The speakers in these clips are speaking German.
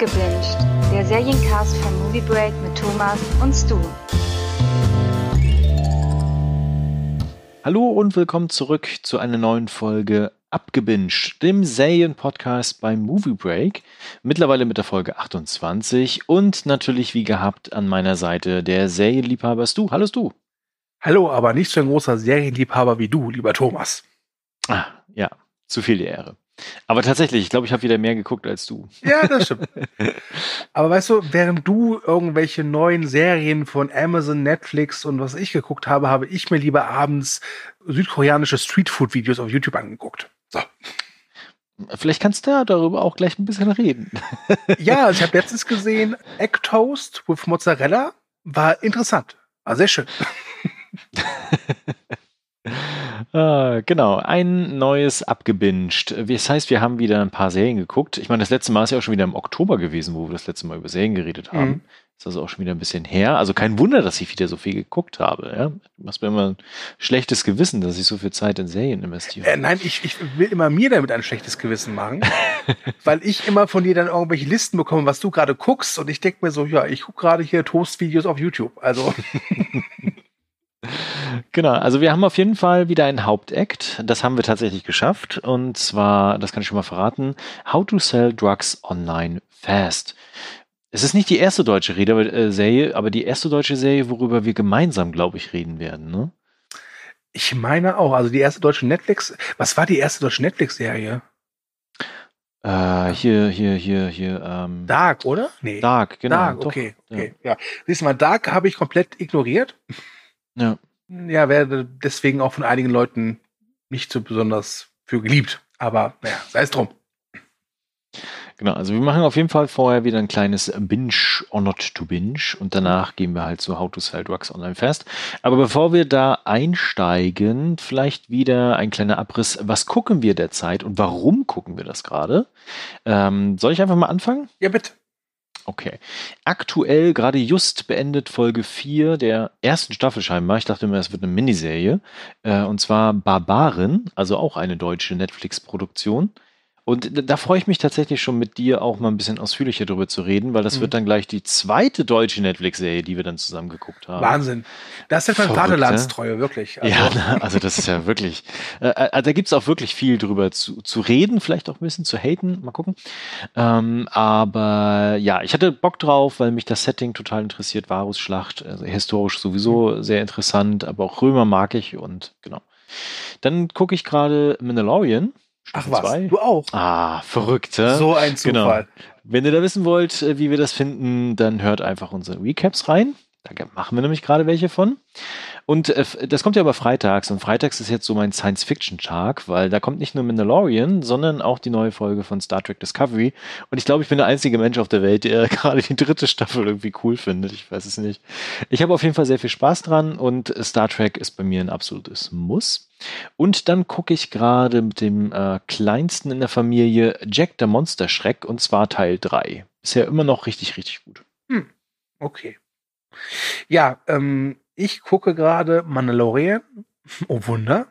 Abgebinged, der Seriencast von Movie Break mit Thomas und Stu. Hallo und willkommen zurück zu einer neuen Folge Abgebinged, dem Serienpodcast beim Movie Break. Mittlerweile mit der Folge 28 und natürlich wie gehabt an meiner Seite der Serienliebhaber Stu. Hallo Stu. Hallo, aber nicht so ein großer Serienliebhaber wie du, lieber Thomas. Ah, ja, zu viel die Ehre. Aber tatsächlich, ich glaube, ich habe wieder mehr geguckt als du. Ja, das stimmt. Aber weißt du, während du irgendwelche neuen Serien von Amazon, Netflix und was ich geguckt habe, habe ich mir lieber abends südkoreanische Streetfood-Videos auf YouTube angeguckt. So. Vielleicht kannst du ja darüber auch gleich ein bisschen reden. Ja, also ich habe letztens gesehen, Egg Toast with Mozzarella war interessant. War sehr schön. Ah, genau, ein neues abgebinged. Das heißt, wir haben wieder ein paar Serien geguckt. Ich meine, das letzte Mal ist ja auch schon wieder im Oktober gewesen, wo wir das letzte Mal über Serien geredet haben. Mhm. Ist also auch schon wieder ein bisschen her. Also kein Wunder, dass ich wieder so viel geguckt habe. Ja? Du machst mir immer ein schlechtes Gewissen, dass ich so viel Zeit in Serien investiere. Äh, nein, ich, ich will immer mir damit ein schlechtes Gewissen machen, weil ich immer von dir dann irgendwelche Listen bekomme, was du gerade guckst. Und ich denke mir so, ja, ich gucke gerade hier Toast-Videos auf YouTube. Also, Genau, also wir haben auf jeden Fall wieder ein Hauptakt. Das haben wir tatsächlich geschafft. Und zwar, das kann ich schon mal verraten, How to Sell Drugs Online Fast. Es ist nicht die erste deutsche Rede, äh, Serie, aber die erste deutsche Serie, worüber wir gemeinsam, glaube ich, reden werden. Ne? ich meine auch, also die erste deutsche Netflix, was war die erste deutsche Netflix-Serie? Äh, hier, hier, hier, hier. Ähm, Dark, oder? Nee. Dark, genau. Dark, doch, okay, okay. Ja. Siehst du mal, Dark habe ich komplett ignoriert. Ja. Ja, werde deswegen auch von einigen Leuten nicht so besonders für geliebt. Aber naja, sei es drum. Genau, also wir machen auf jeden Fall vorher wieder ein kleines Binge or not to binge und danach gehen wir halt zu How to Sell Drugs Online Fast. Aber bevor wir da einsteigen, vielleicht wieder ein kleiner Abriss, was gucken wir derzeit und warum gucken wir das gerade? Ähm, soll ich einfach mal anfangen? Ja, bitte. Okay. Aktuell gerade just beendet Folge 4 der ersten Staffel scheinbar. Ich dachte immer, es wird eine Miniserie. Äh, und zwar Barbaren, also auch eine deutsche Netflix-Produktion. Und da- freue ich mich tatsächlich schon mit dir auch mal ein bisschen ausführlicher drüber zu reden, weil das Mhm. wird dann gleich die zweite deutsche Netflix-Serie, die wir dann zusammen geguckt haben. Wahnsinn. Das ist ja Verrückt, Vaterlandstreue, wirklich. Also, ja, na, also das ist ja wirklich, äh, äh, da gibt's auch wirklich viel drüber zu, zu reden, vielleicht auch ein bisschen zu haten, mal gucken. Ähm, aber ja, ich hatte Bock drauf, weil mich das Setting total interessiert, Varusschlacht, also historisch sowieso sehr interessant, aber auch Römer mag ich und genau. Dann gucke ich gerade Mandalorian. Ach was, zwei. du auch. Ah, verrückt, hä? So ein Genau. Zufall. Wenn ihr da wissen wollt, äh, wie wir das finden, dann hört einfach unsere Recaps rein. Da machen wir nämlich gerade welche von. Und äh, das kommt ja aber freitags. Und freitags ist jetzt so mein Science-Fiction-Tag, weil da kommt nicht nur Mandalorian, sondern auch die neue Folge von Star Trek Discovery. Und ich glaube, ich bin der einzige Mensch auf der Welt, der gerade die dritte Staffel irgendwie cool findet. Ich weiß es nicht. Ich habe auf jeden Fall sehr viel Spaß dran und Star Trek ist bei mir ein absolutes Muss. Und dann gucke ich gerade mit dem äh, kleinsten in der Familie Jack der Monsterschreck und zwar Teil 3. Bisher immer noch richtig, richtig gut. Okay. Ja, ähm, ich gucke gerade Mandalorian. Oh Wunder.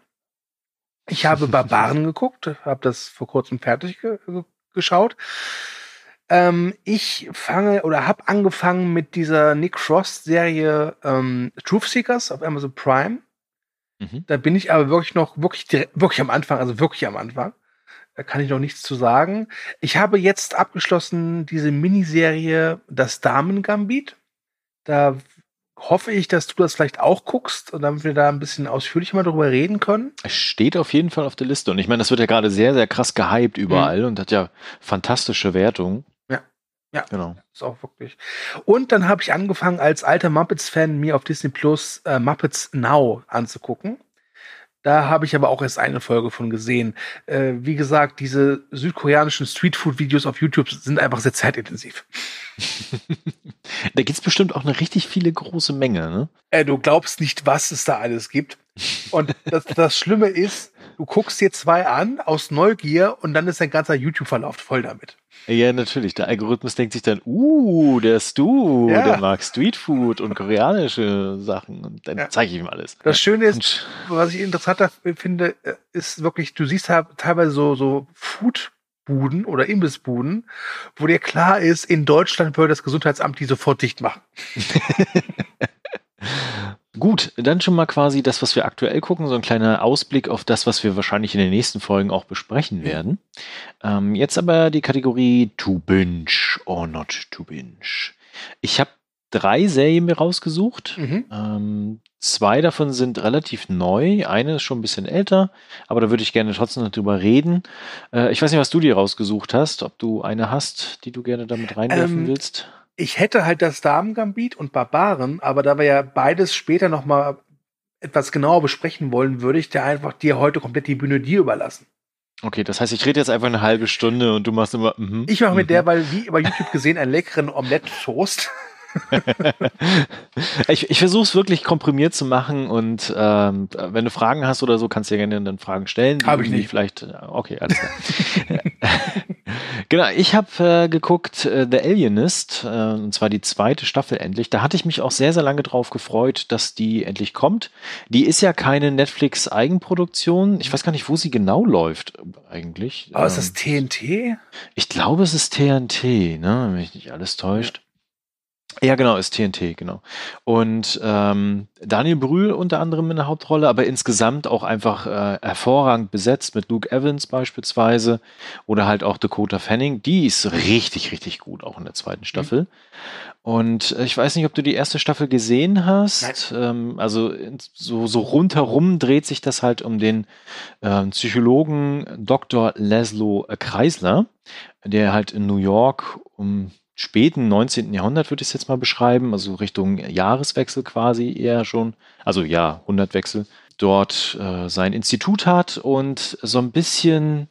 Ich habe Barbaren geguckt, habe das vor kurzem fertig ge ge geschaut. Ähm, ich fange oder habe angefangen mit dieser Nick Frost Serie ähm, Truth Seekers auf Amazon Prime. Mhm. Da bin ich aber wirklich noch wirklich direkt, wirklich am Anfang, also wirklich am Anfang. Da kann ich noch nichts zu sagen. Ich habe jetzt abgeschlossen diese Miniserie Das Damen-Gambit. Da hoffe ich, dass du das vielleicht auch guckst und damit wir da ein bisschen ausführlicher mal drüber reden können. Es steht auf jeden Fall auf der Liste. Und ich meine, das wird ja gerade sehr, sehr krass gehypt überall und hat ja fantastische Wertungen. Ja. Ja. Genau. Ist auch wirklich. Und dann habe ich angefangen, als alter Muppets-Fan mir auf Disney Plus äh, Muppets Now anzugucken. Da habe ich aber auch erst eine Folge von gesehen. Äh, wie gesagt, diese südkoreanischen Streetfood-Videos auf YouTube sind einfach sehr zeitintensiv. Da gibt's bestimmt auch eine richtig viele große Menge, ne? Äh, du glaubst nicht, was es da alles gibt. Und das, das Schlimme ist, du guckst dir zwei an aus Neugier und dann ist dein ganzer YouTube-Verlauf voll damit. Ja, natürlich. Der Algorithmus denkt sich dann, uh, der Stu, Ja. der mag Streetfood und koreanische Sachen. Und dann Ja. zeige ich ihm alles. Das Schöne ist, Und, was ich interessanter finde, äh, ist wirklich, du siehst teilweise so, so Food Buden oder Imbissbuden, wo dir klar ist, in Deutschland würde das Gesundheitsamt die sofort dicht machen. Gut, dann schon mal quasi das, was wir aktuell gucken, so ein kleiner Ausblick auf das, was wir wahrscheinlich in den nächsten Folgen auch besprechen werden. Ähm, jetzt aber die Kategorie To Binge or Not To Binge. Ich habe drei Serien mir rausgesucht. Mhm. Ähm, zwei davon sind relativ neu. Eine ist schon ein bisschen älter, aber da würde ich gerne trotzdem noch drüber reden. Äh, ich weiß nicht, was du dir rausgesucht hast, ob du eine hast, die du gerne damit reinwerfen Ähm, willst. Ich hätte halt das Damengambit und Barbaren, aber da wir ja beides später noch mal etwas genauer besprechen wollen, würde ich dir einfach dir heute komplett die Bühne dir überlassen. Okay, das heißt, ich rede jetzt einfach eine halbe Stunde und du machst immer. mhm, Ich mache mit mhm. der, weil wie über YouTube gesehen, einen leckeren Omelette-Toast. ich ich versuche es wirklich komprimiert zu machen und ähm, wenn du Fragen hast oder so, kannst du ja gerne dann Fragen stellen. Hab ich nicht. Vielleicht, äh, okay, alles klar. genau, ich habe äh, geguckt äh, The Alienist, äh, und zwar die zweite Staffel endlich. Da hatte ich mich auch sehr, sehr lange drauf gefreut, dass die endlich kommt. Die ist ja keine Netflix-Eigenproduktion. Ich weiß gar nicht, wo sie genau läuft eigentlich. Aber ist das Ähm, TNT? ich glaube, es ist TNT, ne? wenn mich nicht alles täuscht. Ja, genau, ist TNT, genau. Und ähm, Daniel Brühl unter anderem in der Hauptrolle, aber insgesamt auch einfach äh, hervorragend besetzt mit Luke Evans beispielsweise oder halt auch Dakota Fanning. Die ist richtig, richtig gut, auch in der zweiten Staffel. Und äh, ich weiß nicht, ob du die erste Staffel gesehen hast. Ähm, also so, so rundherum dreht sich das halt um den ähm, Psychologen Dr. Laszlo Kreisler, der halt in New York um späten 19. Jahrhundert, würde ich es jetzt mal beschreiben, also Richtung Jahreswechsel quasi eher schon, also Jahrhundertwechsel, dort äh, sein Institut hat und so ein bisschen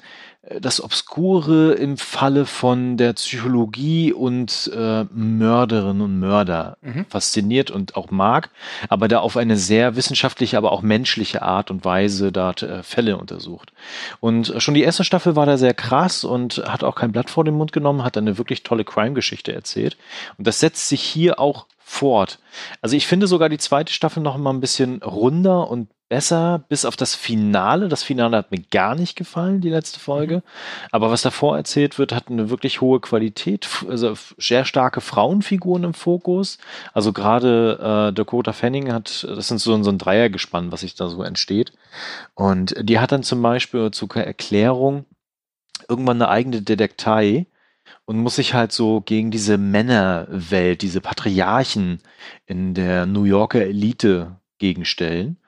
das Obskure im Falle von der Psychologie und äh, Mörderinnen und Mörder Mhm. fasziniert und auch mag, aber da auf eine sehr wissenschaftliche, aber auch menschliche Art und Weise dort äh, Fälle untersucht. Und äh, schon die erste Staffel war da sehr krass und hat auch kein Blatt vor den Mund genommen, hat eine wirklich tolle Crime-Geschichte erzählt. Und das setzt sich hier auch fort. Also ich finde sogar die zweite Staffel noch mal ein bisschen runder und besser, bis auf das Finale. Das Finale hat mir gar nicht gefallen, die letzte Folge. Aber was davor erzählt wird, hat eine wirklich hohe Qualität. Also sehr starke Frauenfiguren im Fokus. Also gerade äh, Dakota Fanning hat, das sind so, so ein Dreiergespann, was sich da so entsteht. Und die hat dann zum Beispiel zur Erklärung irgendwann eine eigene Detektei und muss sich halt so gegen diese Männerwelt, diese Patriarchen in der New Yorker Elite gegenstellen.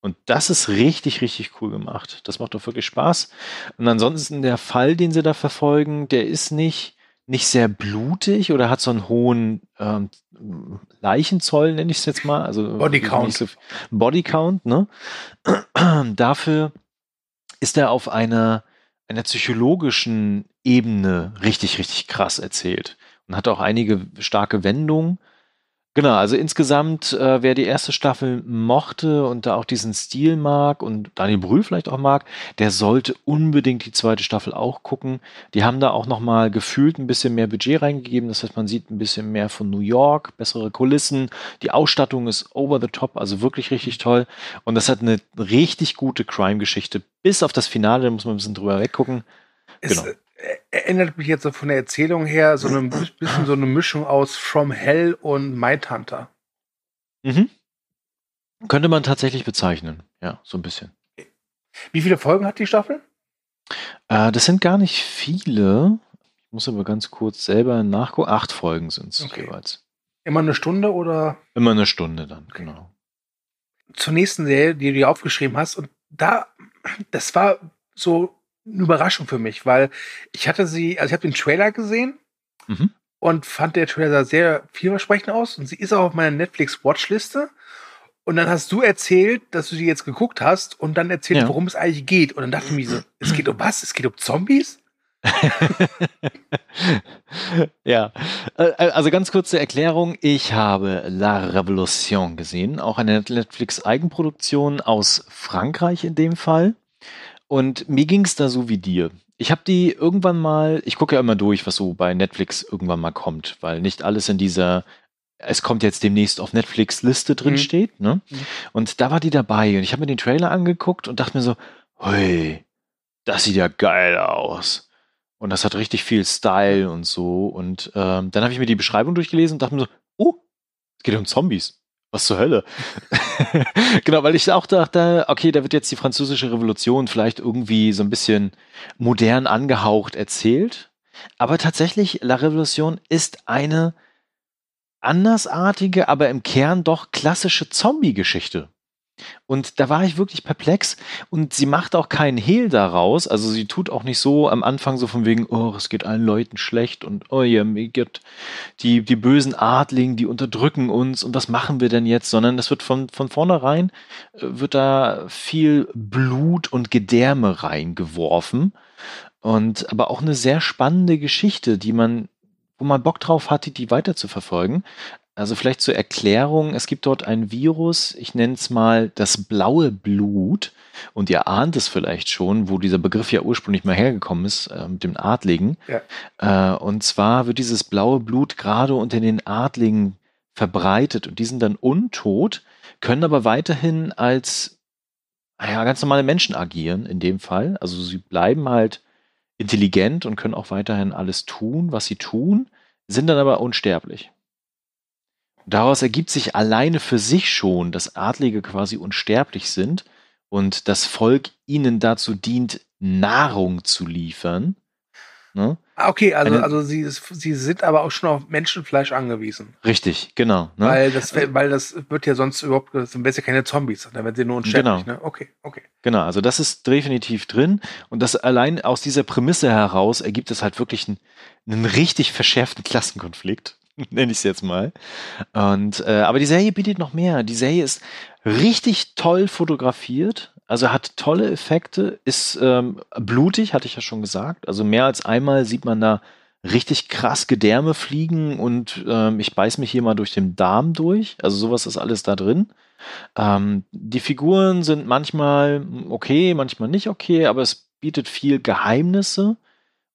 Und das ist richtig, richtig cool gemacht. Das macht doch wirklich Spaß. Und ansonsten der Fall, den sie da verfolgen, der ist nicht, nicht sehr blutig oder hat so einen hohen ähm, Leichenzoll, nenne ich es jetzt mal. Also Body Count. nicht So, Body Count, ne? Dafür ist er auf einer, einer psychologischen Ebene richtig, richtig krass erzählt und hat auch einige starke Wendungen. Genau, also insgesamt, äh, wer die erste Staffel mochte und da auch diesen Stil mag und Daniel Brühl vielleicht auch mag, der sollte unbedingt die zweite Staffel auch gucken. Die haben da auch nochmal gefühlt ein bisschen mehr Budget reingegeben. Das heißt, man sieht ein bisschen mehr von New York, bessere Kulissen. Die Ausstattung ist over the top, also wirklich richtig toll. Und das hat eine richtig gute Crime-Geschichte. Bis auf das Finale, da muss man ein bisschen drüber weggucken. Es Genau. äh, erinnert mich jetzt so von der Erzählung her so ein bisschen so eine Mischung aus From Hell und Mindhunter. Mhm. Könnte man tatsächlich bezeichnen. Ja, so ein bisschen. Wie viele Folgen hat die Staffel? Äh, das sind gar nicht viele. Ich muss aber ganz kurz selber nachgucken. Acht Folgen sind es Okay. jeweils. Immer eine Stunde oder Immer eine Stunde dann, genau. zur nächsten Serie, die du aufgeschrieben hast? Und da, das war so eine Überraschung für mich, weil ich hatte sie, also ich habe den Trailer gesehen Mhm. und fand der Trailer sehr vielversprechend aus und sie ist auch auf meiner Netflix Watchliste. Und dann hast du erzählt, dass du sie jetzt geguckt hast und dann erzählt, Ja. worum es eigentlich geht. Und dann dachte ich mir so, es geht um was? Es geht um Zombies? ja, Äh, also ganz kurze Erklärung. Ich habe La Revolution gesehen, auch eine Netflix-Eigenproduktion aus Frankreich in dem Fall. Und mir ging es da so wie dir. Ich habe die irgendwann mal, ich gucke ja immer durch, was so bei Netflix irgendwann mal kommt, weil nicht alles in dieser, es kommt jetzt demnächst auf Netflix-Liste drin Mhm. steht. Ne? Mhm. Und da war die dabei und ich habe mir den Trailer angeguckt und dachte mir so, hui, das sieht ja geil aus. Und das hat richtig viel Style und so. Und ähm, dann habe ich mir die Beschreibung durchgelesen und dachte mir so, oh, es geht um Zombies. Was zur Hölle? genau, weil ich auch dachte, okay, da wird jetzt die französische Revolution vielleicht irgendwie so ein bisschen modern angehaucht erzählt. Aber tatsächlich, La Revolution ist eine andersartige, aber im Kern doch klassische Zombie-Geschichte. Und da war ich wirklich perplex und sie macht auch keinen Hehl daraus. Also sie tut auch nicht so am Anfang so von wegen, oh, es geht allen Leuten schlecht und oh ja, mir geht die, die bösen Adligen, die unterdrücken uns und was machen wir denn jetzt? Sondern das wird von, von vornherein, äh, wird da viel Blut und Gedärme reingeworfen. Und aber auch eine sehr spannende Geschichte, die man wo man Bock drauf hatte, die weiter zu verfolgen. Also vielleicht zur Erklärung, es gibt dort ein Virus, ich nenne es mal das blaue Blut. Und ihr ahnt es vielleicht schon, wo dieser Begriff ja ursprünglich mal hergekommen ist, äh, mit dem Adligen. Ja. Äh, und zwar wird dieses blaue Blut gerade unter den Adligen verbreitet und die sind dann untot, können aber weiterhin als ja, ganz normale Menschen agieren in dem Fall. Also sie bleiben halt intelligent und können auch weiterhin alles tun, was sie tun, sind dann aber unsterblich. Daraus ergibt sich alleine für sich schon, dass Adlige quasi unsterblich sind und das Volk ihnen dazu dient, Nahrung zu liefern. Ne? Ah, okay, also, Eine, also sie, sie sind aber auch schon auf Menschenfleisch angewiesen. Richtig, genau. Ne? Weil, das, weil das wird ja sonst überhaupt, wären es ja keine Zombies, dann wären sie nur unsterblich. Genau. Ne? Okay, okay. Genau, also das ist definitiv drin und das allein aus dieser Prämisse heraus ergibt es halt wirklich einen, einen richtig verschärften Klassenkonflikt. nenne ich es jetzt mal. Und äh, aber die Serie bietet noch mehr. Die Serie ist richtig toll fotografiert, also hat tolle Effekte, ist ähm, blutig, hatte ich ja schon gesagt. Also mehr als einmal sieht man da richtig krass Gedärme fliegen und ähm, ich beiß mich hier mal durch den Darm durch. Also sowas ist alles da drin. Ähm, die Figuren sind manchmal okay, manchmal nicht okay, aber es bietet viel Geheimnisse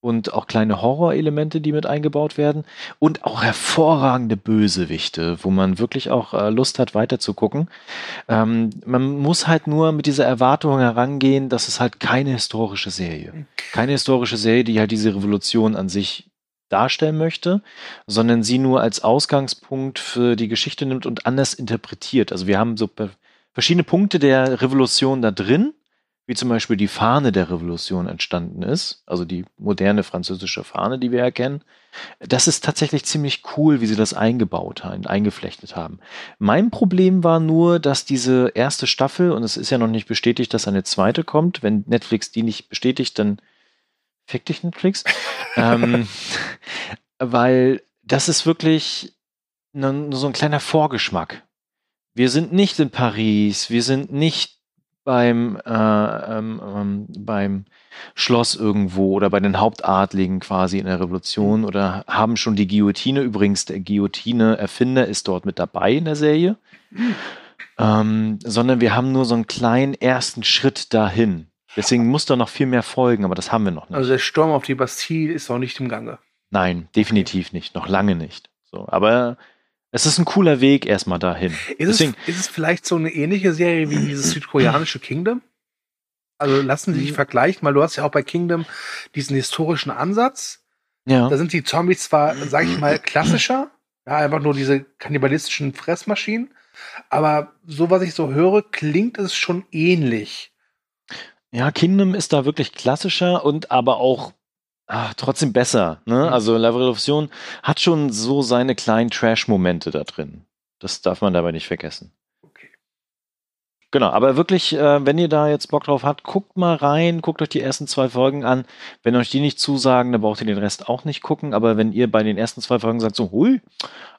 und auch kleine Horrorelemente, die mit eingebaut werden und auch hervorragende Bösewichte, wo man wirklich auch äh, Lust hat, weiterzugucken. Ähm, man muss halt nur mit dieser Erwartung herangehen, dass es halt keine historische Serie, keine historische Serie, die halt diese Revolution an sich darstellen möchte, sondern sie nur als Ausgangspunkt für die Geschichte nimmt und anders interpretiert. Also wir haben so verschiedene Punkte der Revolution da drin, wie zum Beispiel die Fahne der Revolution entstanden ist, also die moderne französische Fahne, die wir erkennen. Das ist tatsächlich ziemlich cool, wie sie das eingebaut haben, eingeflechtet haben. Mein Problem war nur, dass diese erste Staffel, und es ist ja noch nicht bestätigt, dass eine zweite kommt, wenn Netflix die nicht bestätigt, dann fick dich Netflix, ähm, weil das ist wirklich nur so ein kleiner Vorgeschmack. Wir sind nicht in Paris, wir sind nicht beim, äh, ähm, ähm, beim Schloss irgendwo oder bei den Hauptadligen quasi in der Revolution mhm. oder haben schon die Guillotine. Übrigens, der Guillotine-Erfinder ist dort mit dabei in der Serie. Ähm, sondern wir haben nur so einen kleinen ersten Schritt dahin. Deswegen muss da noch viel mehr folgen, aber das haben wir noch nicht. Also der Sturm auf die Bastille ist auch nicht im Gange. Nein, definitiv nicht. Noch lange nicht. So, aber es ist ein cooler Weg erstmal dahin. Ist, Deswegen, es, ist es vielleicht so eine ähnliche Serie wie dieses südkoreanische Kingdom? Also lassen Sie sich hm. vergleichen, weil du hast ja auch bei Kingdom diesen historischen Ansatz. Ja. Da sind die Zombies zwar, sag ich mal, klassischer, ja, einfach nur diese kannibalistischen Fressmaschinen, aber so was ich so höre, klingt es schon ähnlich. Ja, Kingdom ist da wirklich klassischer und aber auch ach, trotzdem besser. Ne? Also La Revolution hat schon so seine kleinen Trash-Momente da drin. Das darf man dabei nicht vergessen. Okay. Genau, aber wirklich, äh, wenn ihr da jetzt Bock drauf habt, guckt mal rein, guckt euch die ersten zwei Folgen an. Wenn euch die nicht zusagen, dann braucht ihr den Rest auch nicht gucken. Aber wenn ihr bei den ersten zwei Folgen sagt, so, hui,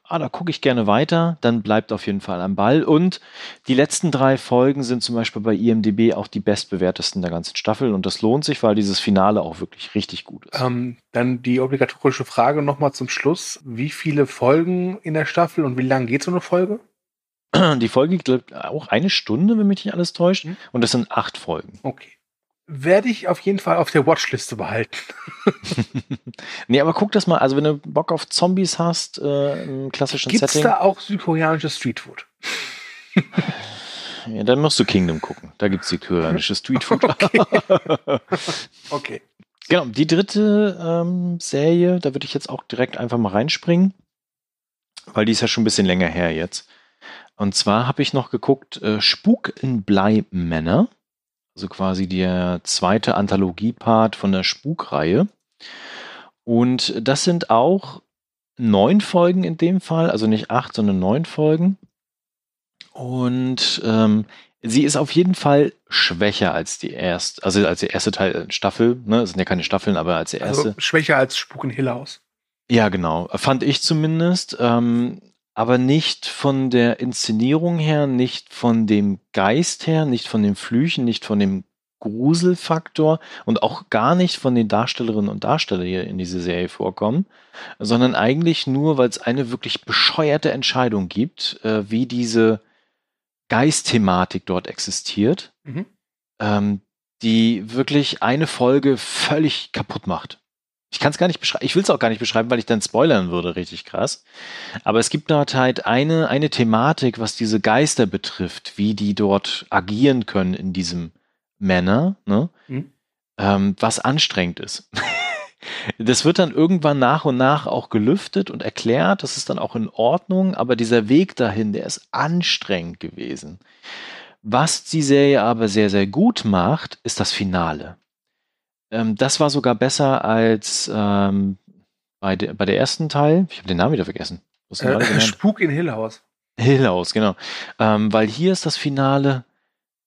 ah, da gucke ich gerne weiter, dann bleibt auf jeden Fall am Ball. Und die letzten drei Folgen sind zum Beispiel bei IMDB auch die bestbewertesten der ganzen Staffel und das lohnt sich, weil dieses Finale auch wirklich richtig gut ist. Ähm, dann die obligatorische Frage nochmal zum Schluss. Wie viele Folgen in der Staffel und wie lang geht so eine Folge? Die Folge geht auch eine Stunde, wenn mich nicht alles täuscht. Mhm. Und das sind acht Folgen. Okay werde ich auf jeden Fall auf der Watchliste behalten. nee, aber guck das mal. Also, wenn du Bock auf Zombies hast, äh, im klassischen Gibt's Setting. Gibt da auch südkoreanisches Streetfood? ja, dann musst du Kingdom gucken. Da gibt es südkoreanisches Streetfood. okay. okay. Genau, die dritte ähm, Serie, da würde ich jetzt auch direkt einfach mal reinspringen, weil die ist ja schon ein bisschen länger her jetzt. Und zwar habe ich noch geguckt, äh, Spuk in Bleimänner, also quasi der zweite Anthologie-Part von der Spukreihe. Und das sind auch neun Folgen in dem Fall, also nicht acht, sondern neun Folgen. Und ähm, sie ist auf jeden Fall schwächer als die erste, also als der erste Teil äh, Staffel, ne? Es sind ja keine Staffeln, aber als die erste. Also schwächer als Spuk in Hill House. Ja, genau. Fand ich zumindest. Ähm, aber nicht von der Inszenierung her, nicht von dem Geist her, nicht von den Flüchen, nicht von dem Gruselfaktor und auch gar nicht von den Darstellerinnen und Darstellern hier in dieser Serie vorkommen, sondern eigentlich nur, weil es eine wirklich bescheuerte Entscheidung gibt, äh, wie diese Geistthematik dort existiert, mhm. ähm, die wirklich eine Folge völlig kaputt macht. Ich kann es gar nicht beschreiben, ich will es auch gar nicht beschreiben, weil ich dann spoilern würde, richtig krass. Aber es gibt dort halt eine, eine Thematik, was diese Geister betrifft, wie die dort agieren können in diesem Männer, ne? Mhm. Ähm, was anstrengend ist. das wird dann irgendwann nach und nach auch gelüftet und erklärt, das ist dann auch in Ordnung, aber dieser Weg dahin, der ist anstrengend gewesen. Was die Serie aber sehr, sehr gut macht, ist das Finale. Ähm, das war sogar besser als ähm, bei, de, bei der ersten Teil. Ich habe den Namen wieder vergessen. Äh, Spuk in Hill House. Hill House, genau. Ähm, weil hier ist das Finale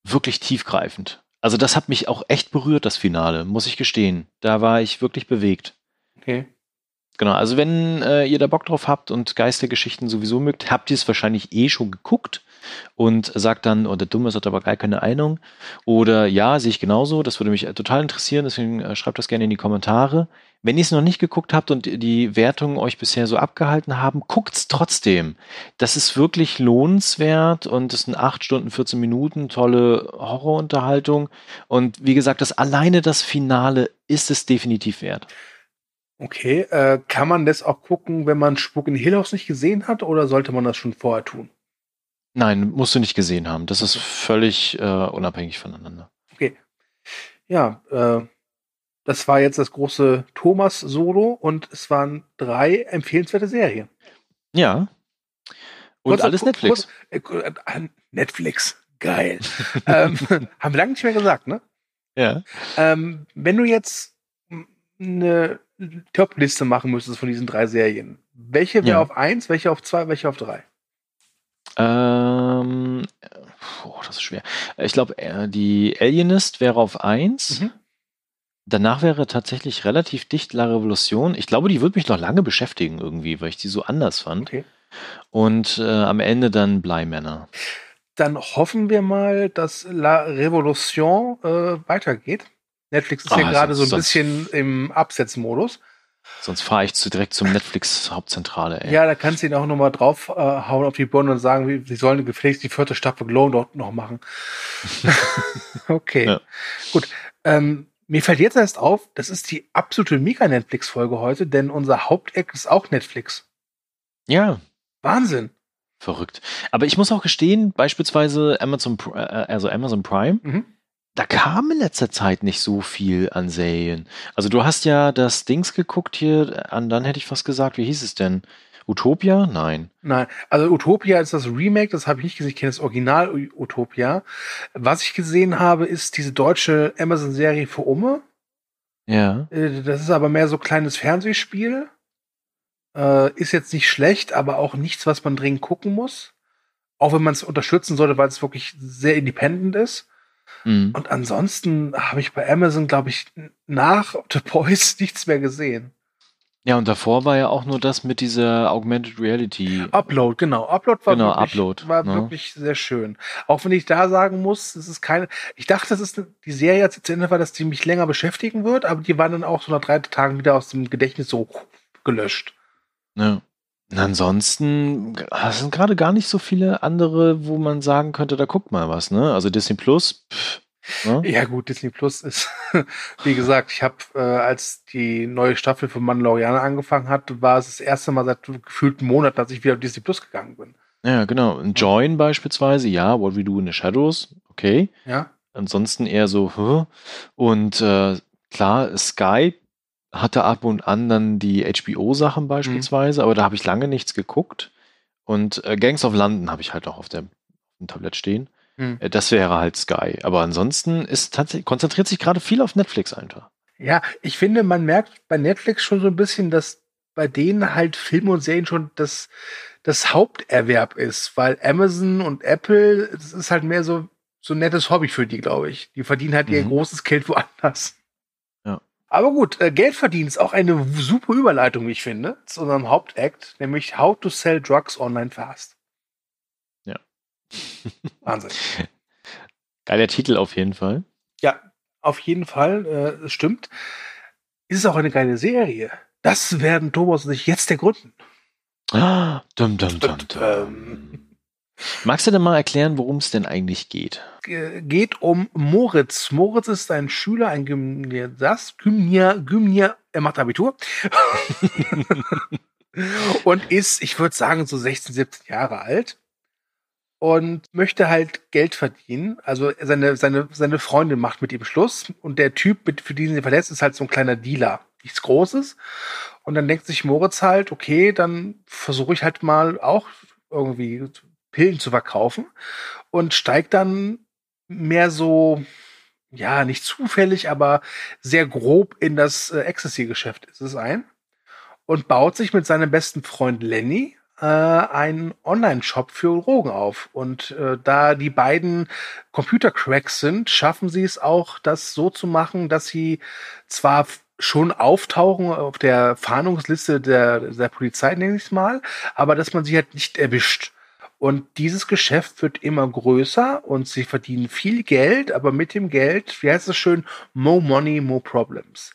wirklich tiefgreifend. Also das hat mich auch echt berührt, das Finale, muss ich gestehen. Da war ich wirklich bewegt. Okay. Genau, also wenn äh, ihr da Bock drauf habt und Geistergeschichten sowieso mögt, habt ihr es wahrscheinlich eh schon geguckt und sagt dann, oh, der Dumme hat aber gar keine Ahnung. Oder ja, sehe ich genauso, das würde mich total interessieren, deswegen äh, schreibt das gerne in die Kommentare. Wenn ihr es noch nicht geguckt habt und die Wertungen euch bisher so abgehalten haben, guckt es trotzdem. Das ist wirklich lohnenswert und es sind 8 Stunden, 14 Minuten, tolle Horrorunterhaltung. Und wie gesagt, das alleine das Finale ist es definitiv wert. Okay, äh, kann man das auch gucken, wenn man Spuk in Hill nicht gesehen hat, oder sollte man das schon vorher tun? Nein, musst du nicht gesehen haben. Das ist völlig äh, unabhängig voneinander. Okay. Ja, äh, das war jetzt das große Thomas-Solo und es waren drei empfehlenswerte Serien. Ja. Und kurz, alles Netflix. Kurz, äh, äh, Netflix, geil. ähm, haben wir lange nicht mehr gesagt, ne? Ja. Ähm, wenn du jetzt eine Top-Liste machen müsstest von diesen drei Serien, welche wäre ja. auf eins, welche auf zwei, welche auf drei? Ähm, oh, das ist schwer. Ich glaube, äh, die Alienist wäre auf eins. Mhm. Danach wäre tatsächlich relativ dicht La Revolution. Ich glaube, die wird mich noch lange beschäftigen irgendwie, weil ich die so anders fand. Okay. Und äh, am Ende dann Bleimänner. Dann hoffen wir mal, dass La Revolution äh, weitergeht. Netflix ist ah, ja gerade so ein bisschen im Absetzmodus. Sonst fahre ich zu, direkt zum Netflix-Hauptzentrale. Ja, da kannst du ihn auch nochmal drauf äh, hauen auf die Birne und sagen, sie sollen gefälligst die vierte Staffel Glow dort noch machen. okay, ja. gut. Ähm, mir fällt jetzt erst auf, das ist die absolute Mega-Netflix-Folge heute, denn unser Haupteck ist auch Netflix. Ja. Wahnsinn. Verrückt. Aber ich muss auch gestehen, beispielsweise Amazon, äh, also Amazon Prime, mhm. Da kam in letzter Zeit nicht so viel an Serien. Also du hast ja das Dings geguckt hier, an dann hätte ich fast gesagt, wie hieß es denn? Utopia? Nein. Nein, also Utopia ist das Remake, das habe ich nicht gesehen, ich kenne das Original Utopia. Was ich gesehen habe, ist diese deutsche Amazon-Serie für Umme. Ja. Äh, das ist aber mehr so kleines Fernsehspiel. Äh, ist jetzt nicht schlecht, aber auch nichts, was man dringend gucken muss. Auch wenn man es unterstützen sollte, weil es wirklich sehr independent ist. Mhm. Und ansonsten habe ich bei Amazon, glaube ich, nach The Boys nichts mehr gesehen. Ja, und davor war ja auch nur das mit dieser Augmented Reality. Upload, genau. Upload war, genau, wirklich, Upload, war ne? wirklich sehr schön. Auch wenn ich da sagen muss, es ist keine. Ich dachte, das ist die Serie jetzt zu Ende war, dass die mich länger beschäftigen wird, aber die waren dann auch so nach drei Tagen wieder aus dem Gedächtnis so gelöscht. Ja. Ansonsten sind gerade gar nicht so viele andere, wo man sagen könnte, da guckt mal was, ne? Also Disney Plus, pff, Ne? Ja, gut, Disney Plus ist, wie gesagt, ich habe, äh, als die neue Staffel von Mandalorian angefangen hat, war es das erste Mal seit gefühlten Monaten, dass ich wieder auf Disney Plus gegangen bin. Ja, genau. Join beispielsweise, ja, What We Do in the Shadows, okay. Ja. Ansonsten eher so, huh? und äh, klar, Sky hatte ab und an dann die HBO-Sachen Mhm. beispielsweise, aber da habe ich lange nichts geguckt. Und äh, Gangs of London habe ich halt auch auf, der, auf dem Tablett stehen. Hm. Äh, das wäre halt Sky. Aber ansonsten ist tatsächlich, konzentriert sich gerade viel auf Netflix einfach. Ja, ich finde, man merkt bei Netflix schon so ein bisschen, dass bei denen halt Filme und Serien schon das, das Haupterwerb ist, weil Amazon und Apple, das ist halt mehr so, so ein nettes Hobby für die, glaube ich. Die verdienen halt ihr Mhm. großes Geld woanders. Aber gut, äh, Geld verdienen ist auch eine super Überleitung, wie ich finde, zu unserem Hauptakt, nämlich How to Sell Drugs Online Fast. Ja. Wahnsinn. Geiler Titel auf jeden Fall. Ja, auf jeden Fall, äh, stimmt. Ist es auch eine geile Serie? Das werden Thomas und ich jetzt ergründen. Ah, dum, dum, dum, dum. Magst du denn mal erklären, worum es denn eigentlich geht? Äh, Geht um Moritz. Moritz ist ein Schüler, ein Gymnias, Gymnia, Gymnia, er macht Abitur. und ist, ich würde sagen, so 16, 17 Jahre alt. Und möchte halt Geld verdienen. Also seine, seine, seine Freundin macht mit ihm Schluss. Und der Typ, mit, für den sie verletzt, ist halt so ein kleiner Dealer. Nichts Großes. Und dann denkt sich Moritz halt, okay, dann versuche ich halt mal auch irgendwie Pillen zu verkaufen. Und steigt dann mehr so, ja, nicht zufällig, aber sehr grob in das äh, Ecstasy-Geschäft ist es ein. Und baut sich mit seinem besten Freund Lenny äh, einen Online-Shop für Drogen auf. Und äh, da die beiden Computer-Cracks sind, schaffen sie es auch, das so zu machen, dass sie zwar schon auftauchen auf der Fahndungsliste der, der Polizei, nenne ich es mal, aber dass man sie halt nicht erwischt. Und dieses Geschäft wird immer größer und sie verdienen viel Geld, aber mit dem Geld, wie heißt es schön, more money, more problems.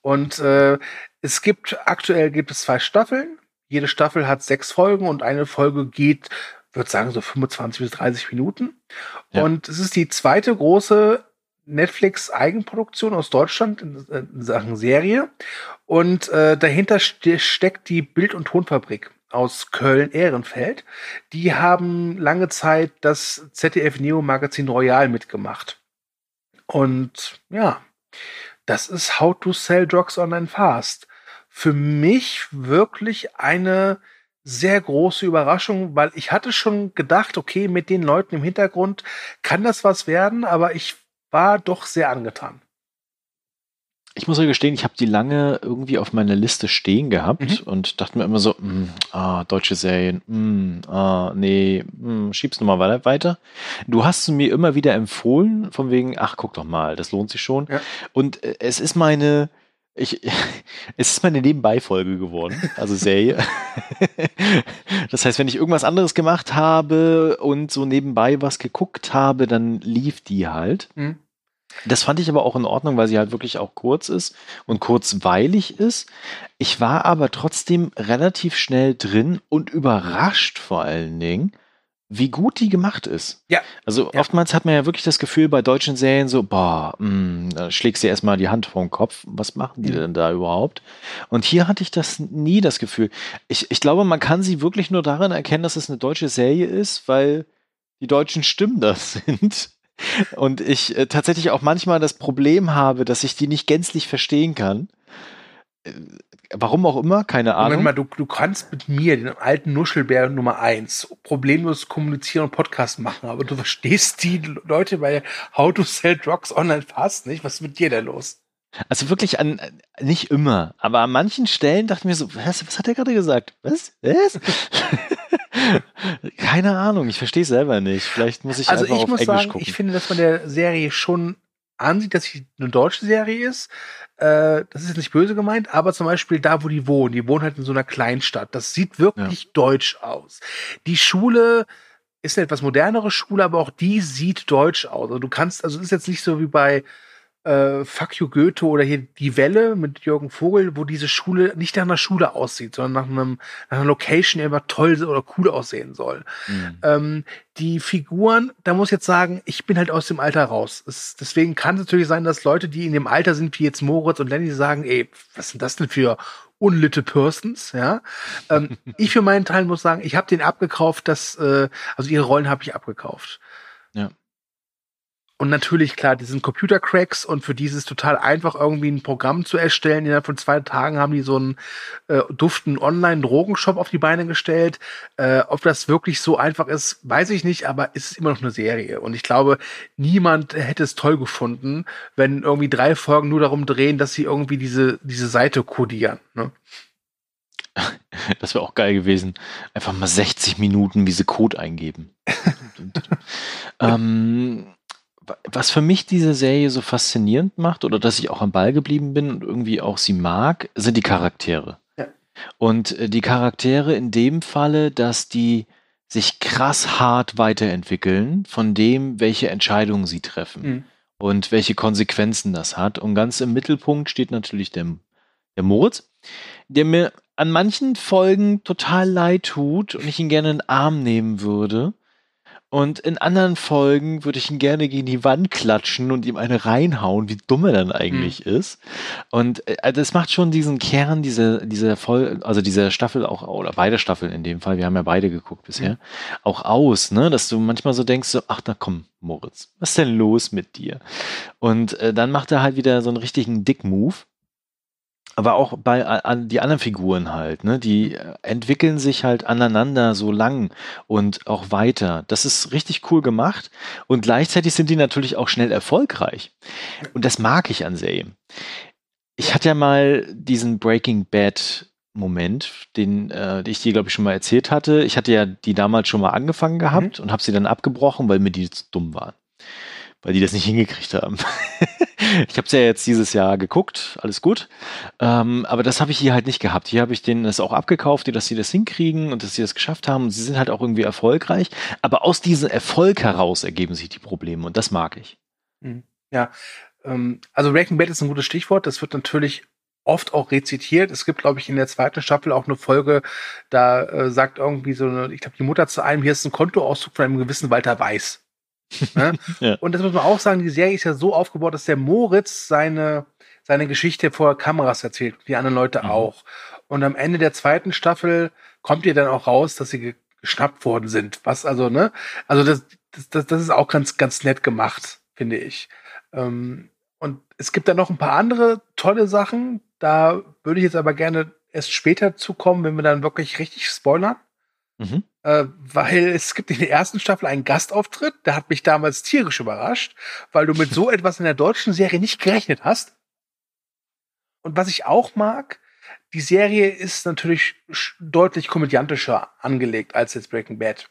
Und äh, es gibt, aktuell gibt es zwei Staffeln. Jede Staffel hat sechs Folgen und eine Folge geht, würde sagen, so 25 bis 30 Minuten. Ja. Und es ist die zweite große Netflix-Eigenproduktion aus Deutschland in, Sachen Serie. Und äh, dahinter ste steckt die Bild- und Tonfabrik aus Köln-Ehrenfeld. Die haben lange Zeit das ZDF-Neo-Magazin Royal mitgemacht. Und ja, das ist How to Sell Drugs Online Fast. Für mich wirklich eine sehr große Überraschung, weil ich hatte schon gedacht, okay, mit den Leuten im Hintergrund kann das was werden, aber ich war doch sehr angetan. Ich muss ja gestehen, ich habe die lange irgendwie auf meiner Liste stehen gehabt Mhm. und dachte mir immer so, mm, ah, deutsche Serien, mm, ah, nee, mm, schieb's nochmal weiter, weiter. Du hast sie mir immer wieder empfohlen, von wegen, ach, guck doch mal, das lohnt sich schon. Ja. Und äh, es ist meine, ich, es ist meine Nebenbei-Folge geworden, also Serie. das heißt, wenn ich irgendwas anderes gemacht habe und so nebenbei was geguckt habe, dann lief die halt. Mhm. Das fand ich aber auch in Ordnung, weil sie halt wirklich auch kurz ist und kurzweilig ist. Ich war aber trotzdem relativ schnell drin und überrascht vor allen Dingen, wie gut die gemacht ist. Ja. Also Ja. oftmals hat man ja wirklich das Gefühl bei deutschen Serien so, boah, mh, da schlägst du erstmal die Hand vor den Kopf. Was machen die Mhm. denn da überhaupt? Und hier hatte ich das nie das Gefühl. Ich, ich glaube, man kann sie wirklich nur daran erkennen, dass es eine deutsche Serie ist, weil die deutschen Stimmen das sind. Und ich äh, tatsächlich auch manchmal das Problem habe, dass ich die nicht gänzlich verstehen kann. Äh, warum auch immer, keine Moment Ahnung. mal, du, du kannst mit mir, den alten Nuschelbär Nummer eins, problemlos kommunizieren und Podcast machen, aber du verstehst die Leute bei How to Sell Drugs Online fast nicht. Was ist mit dir denn los? Also wirklich an, nicht immer, aber an manchen Stellen dachte ich mir so, was, was hat er gerade gesagt? Was? Was? Keine Ahnung, ich verstehe es selber nicht. Vielleicht muss ich also einfach ich auf muss Englisch sagen, gucken. ich finde, dass man der Serie schon ansieht, dass sie eine deutsche Serie ist. Äh, das ist jetzt nicht böse gemeint, aber zum Beispiel da, wo die wohnen, die wohnen halt in so einer Kleinstadt. Das sieht wirklich deutsch aus. Die Schule ist eine etwas modernere Schule, aber auch die sieht deutsch aus. Also du kannst, also es ist jetzt nicht so wie bei äh, Fuck You Goethe oder hier Die Welle mit Jürgen Vogel, wo diese Schule nicht nach einer Schule aussieht, sondern nach, einem, nach einer Location, die immer toll oder cool aussehen soll. Hm. Ähm, die Figuren, da muss ich jetzt sagen, ich bin halt aus dem Alter raus. Es, deswegen kann es natürlich sein, dass Leute, die in dem Alter sind, wie jetzt Moritz und Lenny, sagen, ey, was sind das denn für unlitte Persons, ja. Ähm, ich für meinen Teil muss sagen, ich habe den abgekauft, dass, äh, also ihre Rollen habe ich abgekauft. Ja. Und natürlich, klar, die sind Computer-Cracks und für die ist es total einfach, irgendwie ein Programm zu erstellen. Innerhalb von zwei Tagen haben die so einen äh, duften Online-Drogenshop auf die Beine gestellt. Äh, ob das wirklich so einfach ist, weiß ich nicht, aber es ist immer noch eine Serie. Und ich glaube, niemand hätte es toll gefunden, wenn irgendwie drei Folgen nur darum drehen, dass sie irgendwie diese, diese Seite kodieren. Ne? Das wäre auch geil gewesen. Einfach mal 60 Minuten wie sie Code eingeben. ähm, was für mich diese Serie so faszinierend macht oder dass ich auch am Ball geblieben bin und irgendwie auch sie mag, sind die Charaktere. Ja. Und äh, die Charaktere in dem Falle, dass die sich krass hart weiterentwickeln von dem, welche Entscheidungen sie treffen mhm. und welche Konsequenzen das hat. Und ganz im Mittelpunkt steht natürlich der, der Moritz, der mir an manchen Folgen total leid tut und ich ihn gerne in den Arm nehmen würde. Und in anderen Folgen würde ich ihn gerne gegen die Wand klatschen und ihm eine reinhauen, wie dumm er dann eigentlich mhm. ist. Und äh, das macht schon diesen Kern dieser, dieser Folge, also dieser Staffel auch, oder beide Staffeln in dem Fall, wir haben ja beide geguckt bisher, mhm. auch aus, ne? Dass du manchmal so denkst, so, ach, na komm, Moritz, was ist denn los mit dir? Und äh, dann macht er halt wieder so einen richtigen Dick-Move aber auch bei an die anderen Figuren halt, ne, die äh, entwickeln sich halt aneinander so lang und auch weiter. Das ist richtig cool gemacht und gleichzeitig sind die natürlich auch schnell erfolgreich. Und das mag ich an Serien. Ich hatte ja mal diesen Breaking Bad Moment, den, äh, den ich dir, glaube ich, schon mal erzählt hatte. Ich hatte ja die damals schon mal angefangen gehabt mhm. und habe sie dann abgebrochen, weil mir die zu dumm waren weil die das nicht hingekriegt haben. ich habe es ja jetzt dieses Jahr geguckt, alles gut. Ähm, aber das habe ich hier halt nicht gehabt. Hier habe ich denen das auch abgekauft, dass sie das hinkriegen und dass sie das geschafft haben. Und sie sind halt auch irgendwie erfolgreich. Aber aus diesem Erfolg heraus ergeben sich die Probleme und das mag ich. Mhm. Ja, ähm, also Breaking Bad ist ein gutes Stichwort. Das wird natürlich oft auch rezitiert. Es gibt, glaube ich, in der zweiten Staffel auch eine Folge, da äh, sagt irgendwie so eine, ich glaube, die Mutter zu einem, hier ist ein Kontoauszug von einem gewissen Walter Weiß. Ne? ja. Und das muss man auch sagen, die Serie ist ja so aufgebaut, dass der Moritz seine, seine Geschichte vor Kameras erzählt, die anderen Leute mhm. auch. Und am Ende der zweiten Staffel kommt ihr dann auch raus, dass sie geschnappt worden sind. Was also, ne? Also das, das, das ist auch ganz, ganz nett gemacht, finde ich. Ähm, und es gibt dann noch ein paar andere tolle Sachen. Da würde ich jetzt aber gerne erst später zukommen, wenn wir dann wirklich richtig spoilern. Mhm. Äh, weil es gibt in der ersten Staffel einen Gastauftritt, der hat mich damals tierisch überrascht, weil du mit so etwas in der deutschen Serie nicht gerechnet hast. Und was ich auch mag, die Serie ist natürlich deutlich komödiantischer angelegt als jetzt Breaking Bad.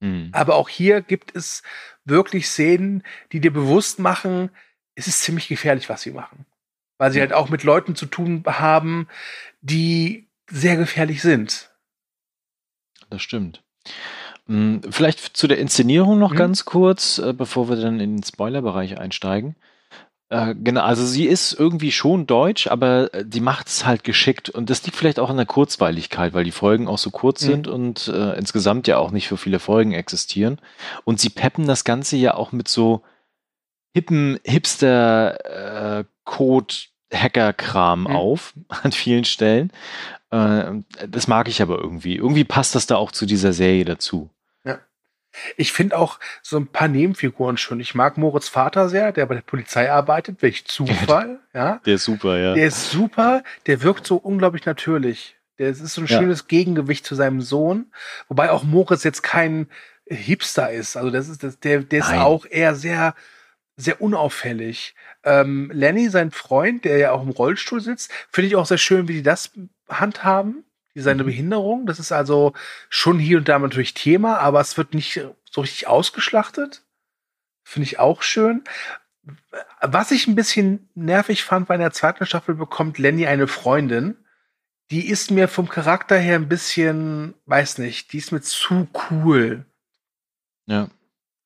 Mhm. Aber auch hier gibt es wirklich Szenen, die dir bewusst machen, es ist ziemlich gefährlich, was sie machen. Weil sie halt auch mit Leuten zu tun haben, die sehr gefährlich sind das stimmt. Hm, vielleicht zu der Inszenierung noch mhm. ganz kurz, äh, bevor wir dann in den Spoilerbereich einsteigen. Äh, genau, also sie ist irgendwie schon deutsch, aber äh, die macht es halt geschickt. Und das liegt vielleicht auch an der Kurzweiligkeit, weil die Folgen auch so kurz mhm. sind und äh, insgesamt ja auch nicht für viele Folgen existieren. Und sie peppen das Ganze ja auch mit so hippen Hipster-Code Hacker-Kram mhm. auf an vielen Stellen. Äh, das mag ich aber irgendwie. Irgendwie passt das da auch zu dieser Serie dazu. Ja. Ich finde auch so ein paar Nebenfiguren schon. Ich mag Moritz Vater sehr, der bei der Polizei arbeitet, welch Zufall. ja. Der ist super, ja. Der ist super, der wirkt so unglaublich natürlich. Der ist so ein ja. schönes Gegengewicht zu seinem Sohn. Wobei auch Moritz jetzt kein Hipster ist. Also das ist das, der, der ist auch eher sehr, sehr unauffällig. Ähm, Lenny, sein Freund, der ja auch im Rollstuhl sitzt, finde ich auch sehr schön, wie die das handhaben, seine mhm. Behinderung. Das ist also schon hier und da natürlich Thema, aber es wird nicht so richtig ausgeschlachtet. Finde ich auch schön. Was ich ein bisschen nervig fand, bei der zweiten Staffel bekommt Lenny eine Freundin. Die ist mir vom Charakter her ein bisschen, weiß nicht, die ist mir zu cool. Ja.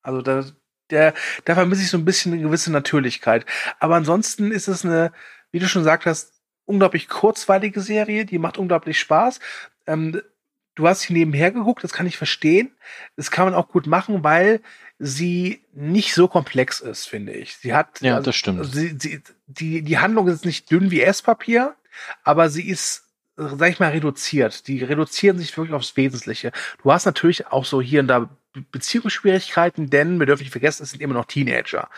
Also da, der, da vermisse ich so ein bisschen eine gewisse Natürlichkeit. Aber ansonsten ist es eine, wie du schon gesagt hast, unglaublich kurzweilige Serie, die macht unglaublich Spaß. Ähm, du hast sie nebenher geguckt, das kann ich verstehen. Das kann man auch gut machen, weil sie nicht so komplex ist, finde ich. Sie hat, ja, also, das stimmt. Also sie, sie, die, die Handlung ist nicht dünn wie Esspapier, aber sie ist, sag ich mal, reduziert. Die reduzieren sich wirklich aufs Wesentliche. Du hast natürlich auch so hier und da Be Beziehungsschwierigkeiten, denn wir dürfen nicht vergessen, es sind immer noch Teenager.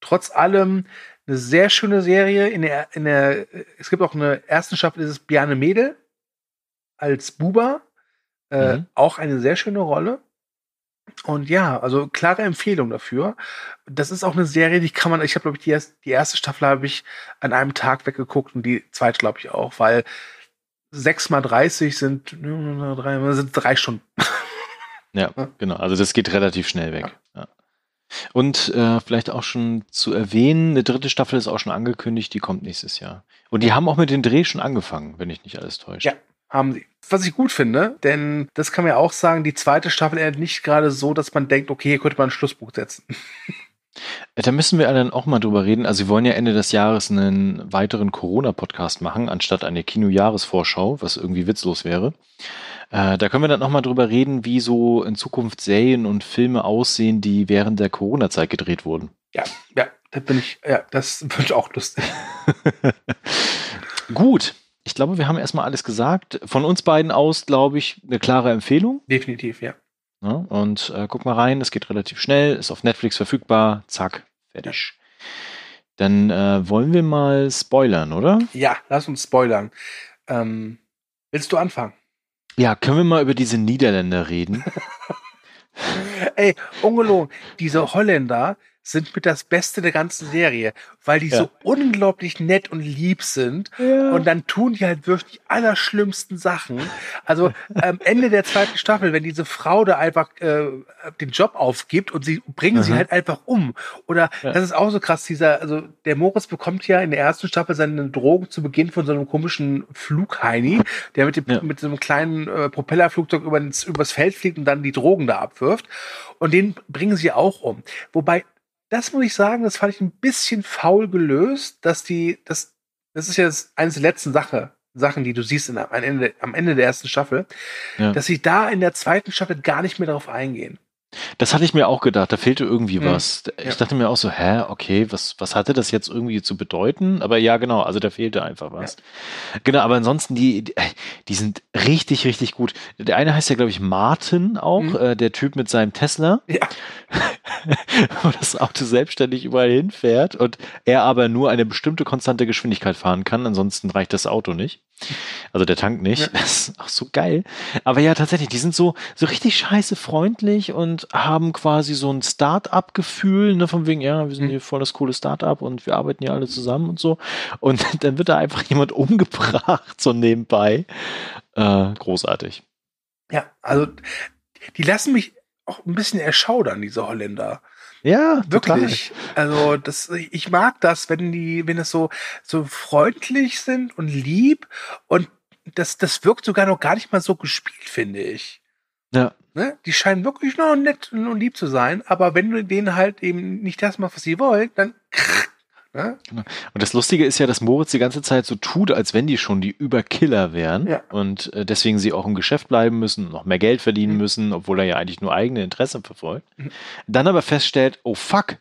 Trotz allem eine sehr schöne Serie. In der, in der, es gibt auch eine erste Staffel, ist Bjarne Mädel als Buba. Äh, Mhm. Auch eine sehr schöne Rolle. Und ja, also klare Empfehlung dafür. Das ist auch eine Serie, die kann man, ich habe glaube ich die, erst, die erste Staffel habe ich an einem Tag weggeguckt und die zweite glaube ich auch, weil sechs mal 30 sind, sind drei Stunden. Ja, Ja. genau. Also das geht relativ schnell weg. Ja. Und äh, vielleicht auch schon zu erwähnen, eine dritte Staffel ist auch schon angekündigt, die kommt nächstes Jahr. Und die haben auch mit den Dreh schon angefangen, wenn ich nicht alles täusche. Ja. Haben sie. Was ich gut finde, denn das kann man ja auch sagen, die zweite Staffel endet nicht gerade so, dass man denkt, okay, hier könnte man einen Schlusspunkt setzen. Äh, Da müssen wir dann auch mal drüber reden. Also, wir wollen ja Ende des Jahres einen weiteren Corona-Podcast machen, anstatt eine Kino-Jahresvorschau, was irgendwie witzlos wäre. Äh, da können wir dann noch mal drüber reden, wie so in Zukunft Serien und Filme aussehen, die während der Corona-Zeit gedreht wurden. Ja, ja, da bin ich, ja, das wird auch lustig. Gut. Ich glaube, wir haben erstmal alles gesagt. Von uns beiden aus, glaube ich, eine klare Empfehlung. Definitiv, ja. Ja, und äh, guck mal rein, es geht relativ schnell, ist auf Netflix verfügbar, zack, fertig. Dann äh, wollen wir mal spoilern, oder? Ja, lass uns spoilern. Ähm, willst du anfangen? Ja, können wir mal über diese Niederländer reden? Ey, ungelogen, diese Holländer sind mit das Beste der ganzen Serie, weil die Ja. so unglaublich nett und lieb sind. Und dann tun die halt wirklich die allerschlimmsten Sachen. Also am Ende der zweiten Staffel, wenn diese Frau da einfach äh, den Job aufgibt und sie bringen sie Aha. halt einfach um. Oder Ja. das ist auch so krass, dieser, also der Moritz bekommt ja in der ersten Staffel seine Drogen zu Beginn von so einem komischen Flugheini, der mit, dem, Ja. mit so einem kleinen äh, Propellerflugzeug über ins, übers Feld fliegt und dann die Drogen da abwirft. Und den bringen sie auch um. Wobei, das muss ich sagen, das fand ich ein bisschen faul gelöst, dass die, das, das ist ja eines der letzten Sache, Sachen, die du siehst in, am, Ende, am Ende der ersten Staffel, Ja. dass sie da in der zweiten Staffel gar nicht mehr darauf eingehen. Das hatte ich mir auch gedacht, da fehlte irgendwie Mhm. was. Ich Ja. dachte mir auch so, hä, okay, was, was hatte das jetzt irgendwie zu bedeuten? Aber ja, genau, also da fehlte einfach was. Genau, aber ansonsten, die, die, die sind richtig, richtig gut. Der eine heißt ja, glaube ich, Martin auch, Mhm. äh, der Typ mit seinem Tesla, Ja, wo das Auto selbstständig überall hinfährt und er aber nur eine bestimmte konstante Geschwindigkeit fahren kann, ansonsten reicht das Auto nicht. Also der Tank nicht. Ja. Das ist auch so geil. Aber ja, tatsächlich, die sind so, so richtig scheiße freundlich und haben quasi so ein Start-up-Gefühl, ne, von wegen, ja, wir sind Mhm. hier voll das coole Start-up und wir arbeiten hier alle zusammen und so. Und dann wird da einfach jemand umgebracht, so nebenbei. Äh, großartig. ja, also die lassen mich auch ein bisschen erschaudern, diese Holländer. Ja, Wirklich. Also, das, ich mag das, wenn die, wenn es so, so freundlich sind und lieb und das, das wirkt sogar noch gar nicht mal so gespielt, finde ich. Ja. Ne? Die scheinen wirklich noch nett und lieb zu sein, aber wenn du denen halt eben nicht das machst, was sie wollen, dann. Ne? Und das Lustige ist ja, dass Moritz die ganze Zeit so tut, als wenn die schon die Überkiller wären Ja. und äh, deswegen sie auch im Geschäft bleiben müssen, noch mehr Geld verdienen Mhm. müssen, obwohl er ja eigentlich nur eigene Interessen verfolgt. Mhm. Dann aber feststellt, oh fuck,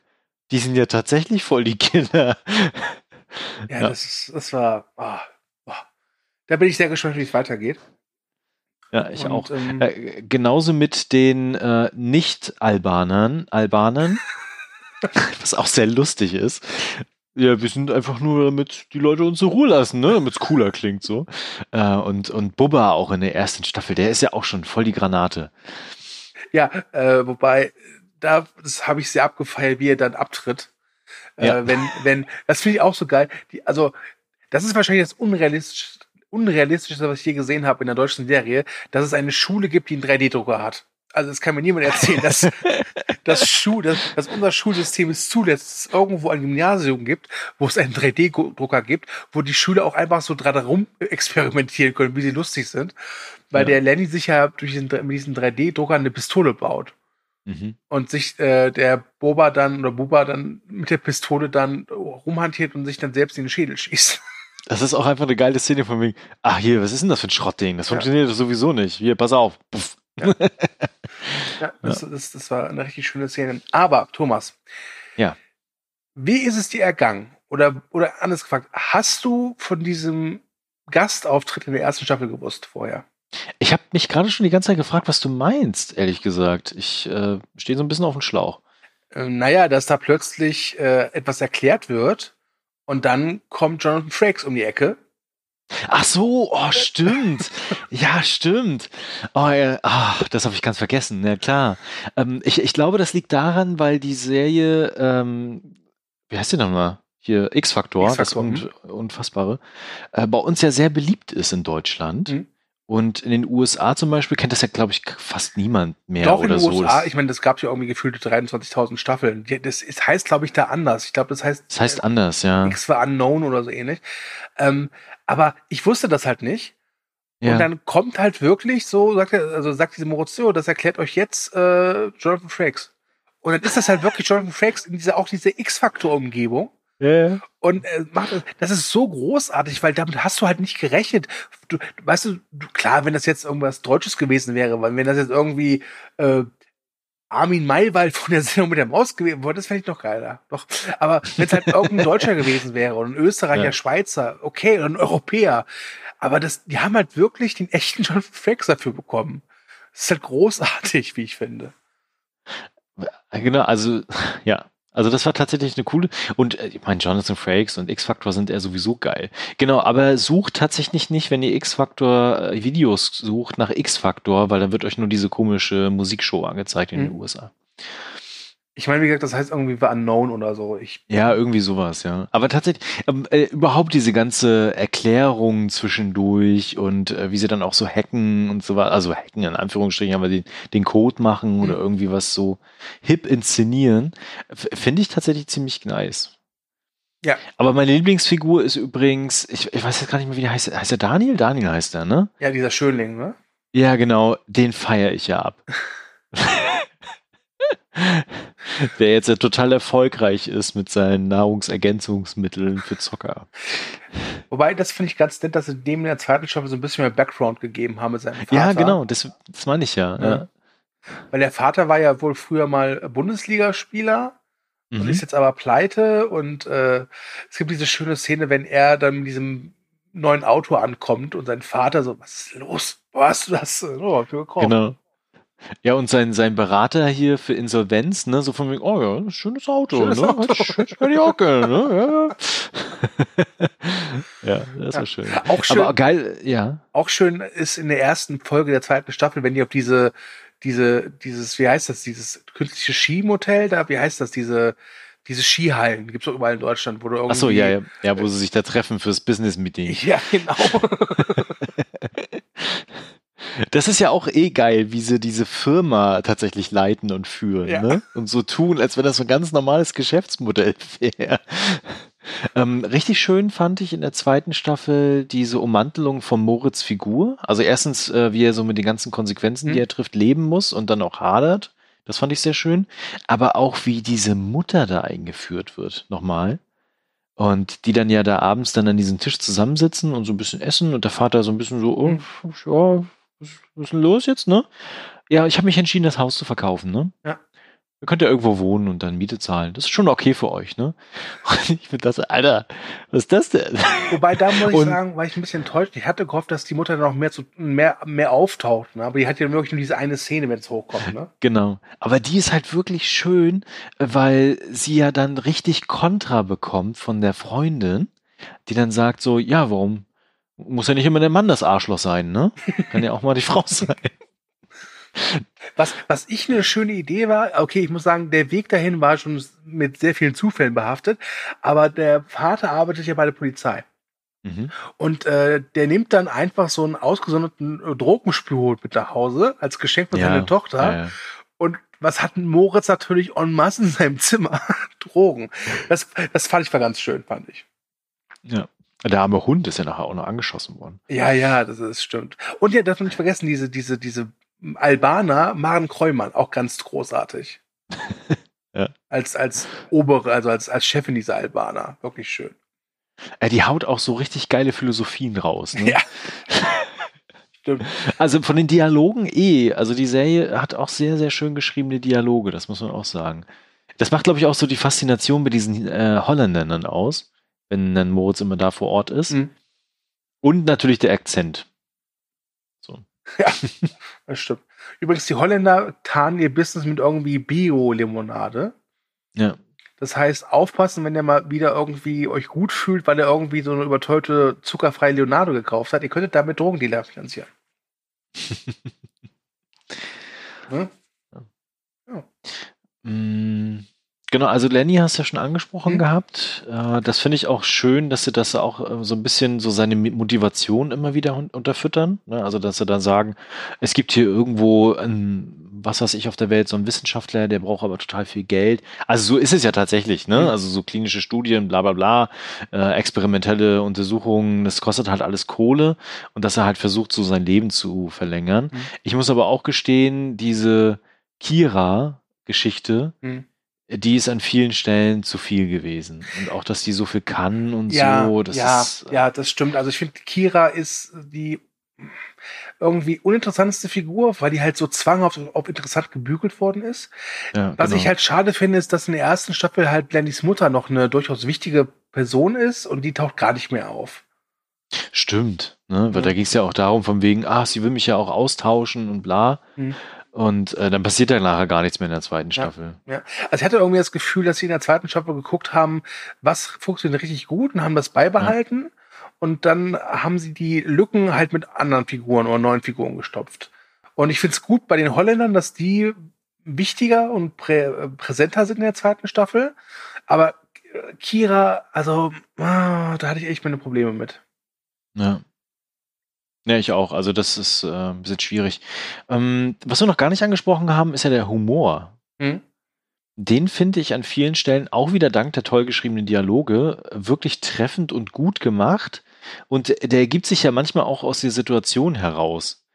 die sind ja tatsächlich voll die Killer. Ja, Ja. das ist, das war. ah, ah. Da bin ich sehr gespannt, wie es weitergeht. Ja, ich Und, auch. ähm, Äh, genauso mit den äh, Nicht-Albanern, Albanern, was auch sehr lustig ist. Ja, wir sind einfach nur, damit die Leute uns in Ruhe lassen, ne? damit es cooler klingt so. Äh, und, und Bubba auch in der ersten Staffel, der ist ja auch schon voll die Granate. Ja, äh, wobei, da, das habe ich sehr abgefeiert, wie er dann abtritt. Ja. Äh, wenn, wenn, das finde ich auch so geil. Die, also, das ist wahrscheinlich das unrealistisch, unrealistischste, was ich je gesehen habe in der deutschen Serie, dass es eine Schule gibt, die einen 3D-Drucker hat. Also, das kann mir niemand erzählen, dass, dass, Schul, dass, dass unser Schulsystem es zulässt, dass es irgendwo ein Gymnasium gibt, wo es einen 3D-Drucker gibt, wo die Schüler auch einfach so dran rum experimentieren können, wie sie lustig sind. Weil Ja. der Lenny sich ja durch diesen, mit diesen 3D-Drucker eine Pistole baut Mhm. und sich äh, der Boba dann oder Buba dann mit der Pistole dann rumhantiert und sich dann selbst in den Schädel schießt. Das ist auch einfach eine geile Szene von wegen, ach hier, was ist denn das für ein Schrottding? Das Ja. funktioniert sowieso nicht. Hier, pass auf. Puff. Ja, das, Das, das war eine richtig schöne Szene. Aber, Thomas. Ja. Wie ist es dir ergangen? Oder, oder anders gefragt, hast du von diesem Gastauftritt in der ersten Staffel gewusst vorher? Ich habe mich gerade schon die ganze Zeit gefragt, was du meinst, ehrlich gesagt. Ich äh, stehe so ein bisschen auf dem Schlauch. Äh, naja, dass da plötzlich äh, etwas erklärt wird und dann kommt Jonathan Frakes um die Ecke. Ach so, oh, stimmt. ja, stimmt. Oh, ja, ach, das habe ich ganz vergessen. Ja, klar. Ähm, ich, ich glaube, das liegt daran, weil die Serie, ähm, wie heißt die nochmal? Hier, X-Factor, das Un Unfassbare, äh, bei uns ja sehr beliebt ist in Deutschland. Mhm. Und in den USA zum Beispiel kennt das ja, glaube ich, fast niemand mehr Doch oder in den so. USA, ich meine, das gab ja irgendwie gefühlte 23.000 Staffeln. Das ist, heißt, glaube ich, da anders. Ich glaube, das heißt, das heißt anders, ja. X war Unknown oder so ähnlich. Ähm, aber ich wusste das halt nicht. ja. Und dann kommt halt wirklich so, sagt er, also sagt diese Moritz, das erklärt euch jetzt äh, Jonathan Frakes. Und dann ist das halt wirklich Jonathan Frakes in dieser, auch diese X-Faktor-Umgebung. ja, ja. Und äh, macht das, das ist so großartig, weil damit hast du halt nicht gerechnet. Du, du weißt du, du, klar, wenn das jetzt irgendwas Deutsches gewesen wäre, weil wenn das jetzt irgendwie äh, Armin Maywald von der Sendung mit der Maus gewesen wäre, das fände ich noch geiler. Doch. Aber wenn es halt irgendein Deutscher gewesen wäre oder ein Österreicher, Ja. Schweizer, okay, oder ein Europäer. Aber das, die haben halt wirklich den echten John Frakes dafür bekommen. Das ist halt großartig, wie ich finde. Genau, also ja. Also das war tatsächlich eine coole und äh, ich meine Jonathan Frakes und X-Factor sind ja sowieso geil. Genau, aber sucht tatsächlich nicht, wenn ihr X-Factor äh, Videos sucht nach X-Factor, weil dann wird euch nur diese komische Musikshow angezeigt in den Mhm. USA. Ich meine, wie gesagt, das heißt irgendwie war Unknown oder so. Ich, Ja, irgendwie sowas, ja. Aber tatsächlich, ähm, äh, überhaupt diese ganze Erklärung zwischendurch und äh, wie sie dann auch so hacken und so weiter, also hacken in Anführungsstrichen, aber den, den Code machen oder Mhm. irgendwie was so hip inszenieren, finde ich tatsächlich ziemlich nice. Ja. Aber meine Lieblingsfigur ist übrigens, ich, ich weiß jetzt gar nicht mehr, wie der heißt. Heißt er Daniel? Daniel heißt er, ne? ja, dieser Schönling, ne? Ja, genau, den feiere ich ja ab. Der jetzt ja total erfolgreich ist mit seinen Nahrungsergänzungsmitteln für Zocker. Wobei, das finde ich ganz nett, dass sie dem in der zweiten Staffel so ein bisschen mehr Background gegeben haben mit seinem Vater. Ja, genau, das, das meine ich ja. Ja. ja. Weil der Vater war ja wohl früher mal Bundesligaspieler und Mhm. ist jetzt aber pleite und äh, es gibt diese schöne Szene, wenn er dann mit diesem neuen Auto ankommt und sein Vater so, was ist los? Wo hast du das? Oh, hab ich gekauft. Genau. Ja, und sein, sein Berater hier für Insolvenz, ne, so von wegen, oh ja, schönes Auto, Schönes ne? Auto. Hätte ich- auch gerne, ne? Ja, ja das Ja. war schön. Auch schön, Aber geil, ja. auch schön ist in der ersten Folge der zweiten Staffel, wenn die auf diese, diese, dieses, wie heißt das, dieses künstliche Skimodell da, wie heißt das, diese, diese Skihallen, gibt's doch überall in Deutschland, wo du irgendwie. Ach so, ja, ja, ja, wo sie sich da treffen fürs Business-Meeting. Ja, genau. Das ist ja auch eh geil, wie sie diese Firma tatsächlich leiten und führen, Ja. ne? Und so tun, als wenn das so ein ganz normales Geschäftsmodell wäre. Ähm, richtig schön fand ich in der zweiten Staffel diese Ummantelung von Moritz Figur. Also erstens, äh, wie er so mit den ganzen Konsequenzen, die Mhm. er trifft, leben muss und dann auch hadert. Das fand ich sehr schön. Aber auch wie diese Mutter da eingeführt wird, nochmal. Und die dann ja da abends dann an diesem Tisch zusammensitzen und so ein bisschen essen und der Vater so ein bisschen so, oh, ja, was, ist denn los jetzt, ne? Ja, ich habe mich entschieden, das Haus zu verkaufen, ne? Ja. Ihr könnt ja irgendwo wohnen und dann Miete zahlen. Das ist schon okay für euch, ne? Und ich finde das, Alter, was ist das denn? Wobei, da muss ich Und- sagen, war ich ein bisschen enttäuscht. Ich hatte gehofft, dass die Mutter noch mehr, zu, mehr, mehr auftaucht. Ne? Aber die hat ja wirklich nur diese eine Szene, wenn es hochkommt. Ne? Genau. Aber die ist halt wirklich schön, weil sie ja dann richtig Kontra bekommt von der Freundin, die dann sagt so, ja, warum? Muss ja nicht immer der Mann das Arschloch sein, ne? Kann ja auch mal die Frau sein. Was, was ich eine schöne Idee war, okay, ich muss sagen, der Weg dahin war schon mit sehr vielen Zufällen behaftet, aber der Vater arbeitet ja bei der Polizei. Mhm. Und äh, der nimmt dann einfach so einen ausgesonderten äh, Drogenspürhut mit nach Hause als Geschenk für seine Tochter. Ja, ja. Und was hat Moritz natürlich en masse in seinem Zimmer? Drogen. Das, das fand ich war ganz schön, fand ich. ja. Der arme Hund ist ja nachher auch noch angeschossen worden. Ja, ja, das ist stimmt. Und ja, darf man nicht vergessen, diese, diese, diese Albaner, Maren Kreumann, auch ganz großartig. Ja. Als, als obere, also als, als Chefin dieser Albaner. Wirklich schön. Äh, die haut auch so richtig geile Philosophien raus. Ne? Ja. Stimmt. Also von den Dialogen eh. Also die Serie hat auch sehr, sehr schön geschriebene Dialoge, das muss man auch sagen. Das macht, glaube ich, auch so die Faszination bei diesen äh, Holländern aus, wenn dann Moritz immer da vor Ort ist. Mhm. Und natürlich der Akzent. So. Ja, das stimmt. Übrigens, die Holländer tarnen ihr Business mit irgendwie Bio-Limonade. Ja. Das heißt, aufpassen, wenn ihr mal wieder irgendwie euch gut fühlt, weil ihr irgendwie so eine überteuerte zuckerfreie Leonardo gekauft habt. Ihr könntet damit Drogendealer finanzieren. hm? ja. Mm, genau, also Lenny hast du ja schon angesprochen hm. gehabt. Äh, das finde ich auch schön, dass sie das auch äh, so ein bisschen so seine Motivation immer wieder unterfüttern. Ne? Also, dass sie dann sagen, es gibt hier irgendwo ein, was weiß ich, auf der Welt so ein Wissenschaftler, der braucht aber total viel Geld. Also so ist es ja tatsächlich, ne? Hm. Also so klinische Studien, bla bla bla, äh, experimentelle Untersuchungen, das kostet halt alles Kohle und dass er halt versucht, so sein Leben zu verlängern. Hm. Ich muss aber auch gestehen, diese Kira, Geschichte, hm. Die ist an vielen Stellen zu viel gewesen. Und auch, dass die so viel kann und ja, so. Das ja, ist, äh, ja, das stimmt. Also ich finde, Kira ist die irgendwie uninteressanteste Figur, weil die halt so zwanghaft auf interessant gebügelt worden ist. Ja, Was genau. ich halt schade finde, ist, dass in der ersten Staffel halt Blendys Mutter noch eine durchaus wichtige Person ist und die taucht gar nicht mehr auf. Stimmt, ne? weil ja. da ging es ja auch darum, von wegen, ah, sie will mich ja auch austauschen und bla. Mhm. Und äh, dann passiert dann nachher gar nichts mehr in der zweiten Staffel. Ja, ja. Also ich hatte irgendwie das Gefühl, dass sie in der zweiten Staffel geguckt haben, was funktioniert richtig gut und haben das beibehalten. Ja. Und dann haben sie die Lücken halt mit anderen Figuren oder neuen Figuren gestopft. Und ich finde es gut bei den Holländern, dass die wichtiger und prä äh, präsenter sind in der zweiten Staffel. Aber Kira, also ah, da hatte ich echt meine Probleme mit. Ja. Ja, ich auch. Also das ist äh, ein bisschen schwierig. Ähm, was wir noch gar nicht angesprochen haben, ist ja der Humor. Hm? Den finde ich an vielen Stellen auch wieder dank der toll geschriebenen Dialoge wirklich treffend und gut gemacht. Und der ergibt sich ja manchmal auch aus der Situation heraus.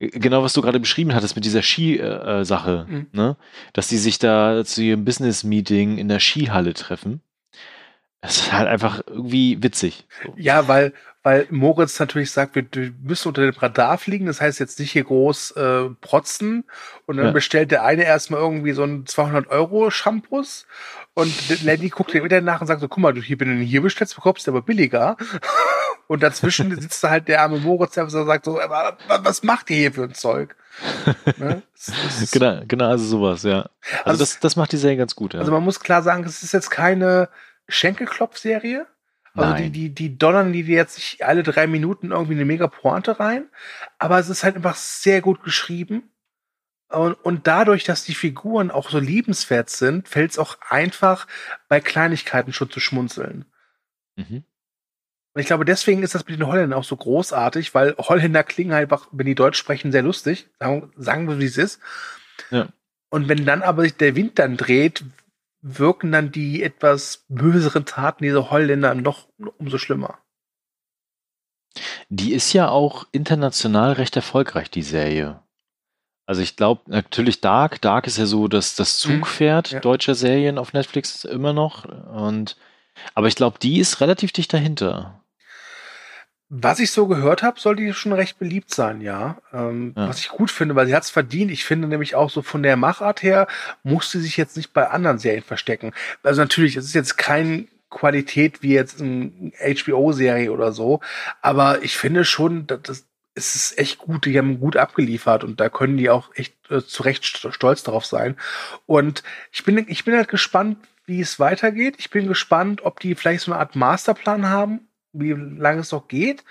Genau, was du gerade beschrieben hattest mit dieser Ski-Sache, äh, mhm. ne? Dass die sich da zu ihrem Business-Meeting in der Skihalle treffen. Das ist halt einfach irgendwie witzig. So. Ja, weil, weil Moritz natürlich sagt, wir müssen unter dem Radar fliegen, das heißt jetzt nicht hier groß äh, protzen und dann ja. bestellt der eine erstmal irgendwie so ein 200 Euro Shampoos und Lenny guckt dir wieder nach und sagt so, guck mal, du hier, wenn du hier bestellst, bekommst du aber billiger. Und dazwischen sitzt da halt der arme Moritz, der sagt so, was macht ihr hier für ein Zeug? ne? genau, genau, also sowas, ja. Also, also das, das macht die Serie ganz gut, ja. Also man muss klar sagen, es ist jetzt keine Schenkelklopf-Serie. Also Nein. die, die, die donnern die jetzt nicht alle drei Minuten irgendwie eine mega Pointe rein. Aber es ist halt einfach sehr gut geschrieben. Und, und dadurch, dass die Figuren auch so liebenswert sind, fällt es auch einfach bei Kleinigkeiten schon zu schmunzeln. Mhm. Und ich glaube, deswegen ist das mit den Holländern auch so großartig, weil Holländer klingen halt einfach, wenn die Deutsch sprechen, sehr lustig. Sagen, sagen wir, wie es ist. Ja. Und wenn dann aber sich der Wind dann dreht, wirken dann die etwas böseren Taten dieser Holländer noch umso schlimmer. Die ist ja auch international recht erfolgreich, die Serie. Also ich glaube natürlich Dark. Dark ist ja so das, das mhm. Zugpferd mhm, ja. deutscher Serien auf Netflix immer noch. Und aber ich glaube, die ist relativ dicht dahinter. Was ich so gehört habe, soll die schon recht beliebt sein, ja. Ähm, ja. Was ich gut finde, weil sie hat es verdient. Ich finde nämlich auch so von der Machart her, muss sie sich jetzt nicht bei anderen Serien verstecken. Also natürlich, es ist jetzt kein Qualität wie jetzt eine HBO-Serie oder so, aber ich finde schon, dass es ist echt gut, die haben gut abgeliefert und da können die auch echt äh, zu Recht stolz darauf sein. Und ich bin, ich bin halt gespannt, wie es weitergeht. Ich bin gespannt, ob die vielleicht so eine Art Masterplan haben, wie lange es noch geht.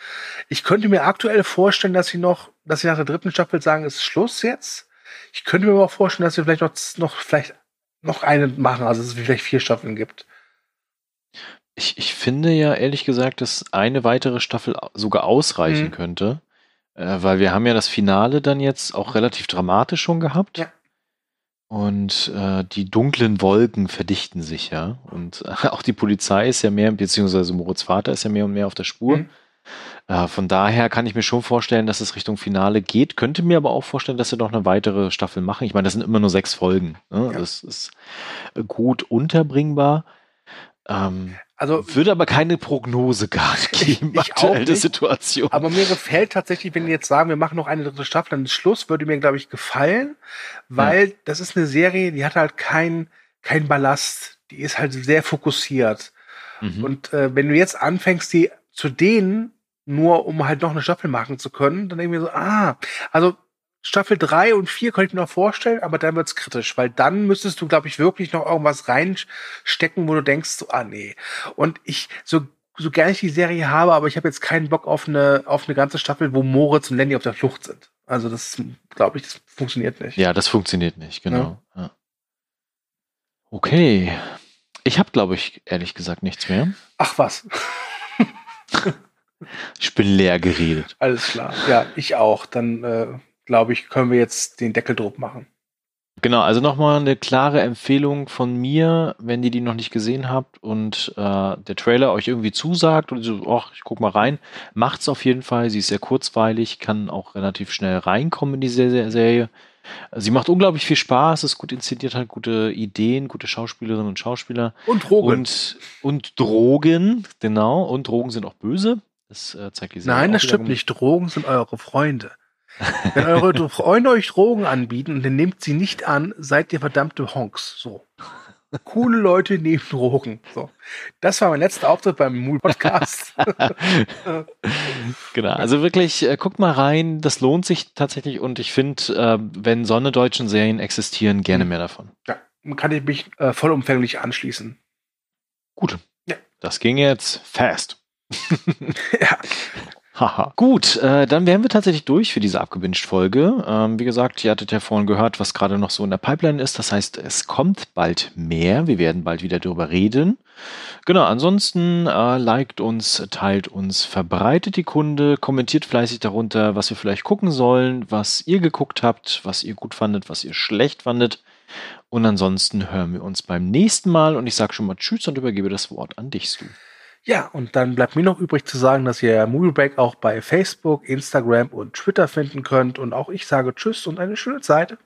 Ich könnte mir aktuell vorstellen, dass sie noch, dass sie nach der dritten Staffel sagen, es ist Schluss jetzt. Ich könnte mir aber auch vorstellen, dass sie vielleicht noch, noch vielleicht noch eine machen, also dass es vielleicht vier Staffeln gibt. Ich, ich finde ja ehrlich gesagt, dass eine weitere Staffel sogar ausreichen mhm. könnte, äh, weil wir haben ja das Finale dann jetzt auch relativ dramatisch schon gehabt. Ja. Und äh, die dunklen Wolken verdichten sich ja. Und äh, auch die Polizei ist ja mehr, beziehungsweise Moritz Vater ist ja mehr und mehr auf der Spur. Mhm. Äh, von daher kann ich mir schon vorstellen, dass es Richtung Finale geht. Könnte mir aber auch vorstellen, dass sie noch eine weitere Staffel machen. Ich meine, das sind immer nur sechs Folgen. Ne? Ja. Das ist gut unterbringbar. Ähm, also würde aber keine Prognose gar geben, ich, ich aktuelle Situation. Aber mir gefällt tatsächlich, wenn wir jetzt sagen, wir machen noch eine dritte Staffel, dann Schluss, würde mir, glaube ich, gefallen, weil ja. das ist eine Serie, die hat halt kein, kein Ballast. Die ist halt sehr fokussiert. Mhm. Und äh, wenn du jetzt anfängst, die zu denen nur um halt noch eine Staffel machen zu können. Dann denke ich mir so, ah, also Staffel 3 und 4 könnte ich mir noch vorstellen, aber dann wird's kritisch, weil dann müsstest du, glaube ich, wirklich noch irgendwas reinstecken, wo du denkst, so, ah nee. Und ich, so, so gerne ich die Serie habe, aber ich habe jetzt keinen Bock auf eine, auf eine ganze Staffel, wo Moritz und Lenny auf der Flucht sind. Also das, glaube ich, das funktioniert nicht. Ja, das funktioniert nicht, genau. Ja. Ja. Okay. Ich habe, glaube ich, ehrlich gesagt nichts mehr. Ach was. ich bin leer geredet. Alles klar. Ja, ich auch. Dann äh, glaube ich, können wir jetzt den Deckeldruck machen. Genau, also nochmal eine klare Empfehlung von mir, wenn ihr die noch nicht gesehen habt und äh, der Trailer euch irgendwie zusagt und so, ach, ich guck mal rein, macht's auf jeden Fall. Sie ist sehr kurzweilig, kann auch relativ schnell reinkommen in die Serie. Sie macht unglaublich viel Spaß, ist gut inszeniert, hat gute Ideen, gute Schauspielerinnen und Schauspieler. Und Drogen. Und, und Drogen, genau. Und Drogen sind auch böse. Das äh, zeigt die Serie Nein, das stimmt nicht. Drogen sind eure Freunde. Wenn eure Freunde euch Drogen anbieten und ihr nehmt sie nicht an, seid ihr verdammte Honks. So. Coole Leute nehmen Drogen. So. Das war mein letzter Auftritt beim Mool Podcast. genau, also wirklich, äh, guckt mal rein, das lohnt sich tatsächlich und ich finde, äh, wenn sonnedeutschen Serien existieren, gerne mehr davon. Ja, kann ich mich äh, vollumfänglich anschließen. Gut. Ja. Das ging jetzt fast. ja. Haha. Gut, äh, dann wären wir tatsächlich durch für diese abgewünscht-Folge. Ähm, wie gesagt, ihr hattet ja vorhin gehört, was gerade noch so in der Pipeline ist. Das heißt, es kommt bald mehr. Wir werden bald wieder darüber reden. Genau, ansonsten äh, liked uns, teilt uns, verbreitet die Kunde, kommentiert fleißig darunter, was wir vielleicht gucken sollen, was ihr geguckt habt, was ihr gut fandet, was ihr schlecht fandet. Und ansonsten hören wir uns beim nächsten Mal und ich sage schon mal Tschüss und übergebe das Wort an dich, Stu. Ja, und dann bleibt mir noch übrig zu sagen, dass ihr Movie Break auch bei Facebook, Instagram und Twitter finden könnt. Und auch ich sage Tschüss und eine schöne Zeit.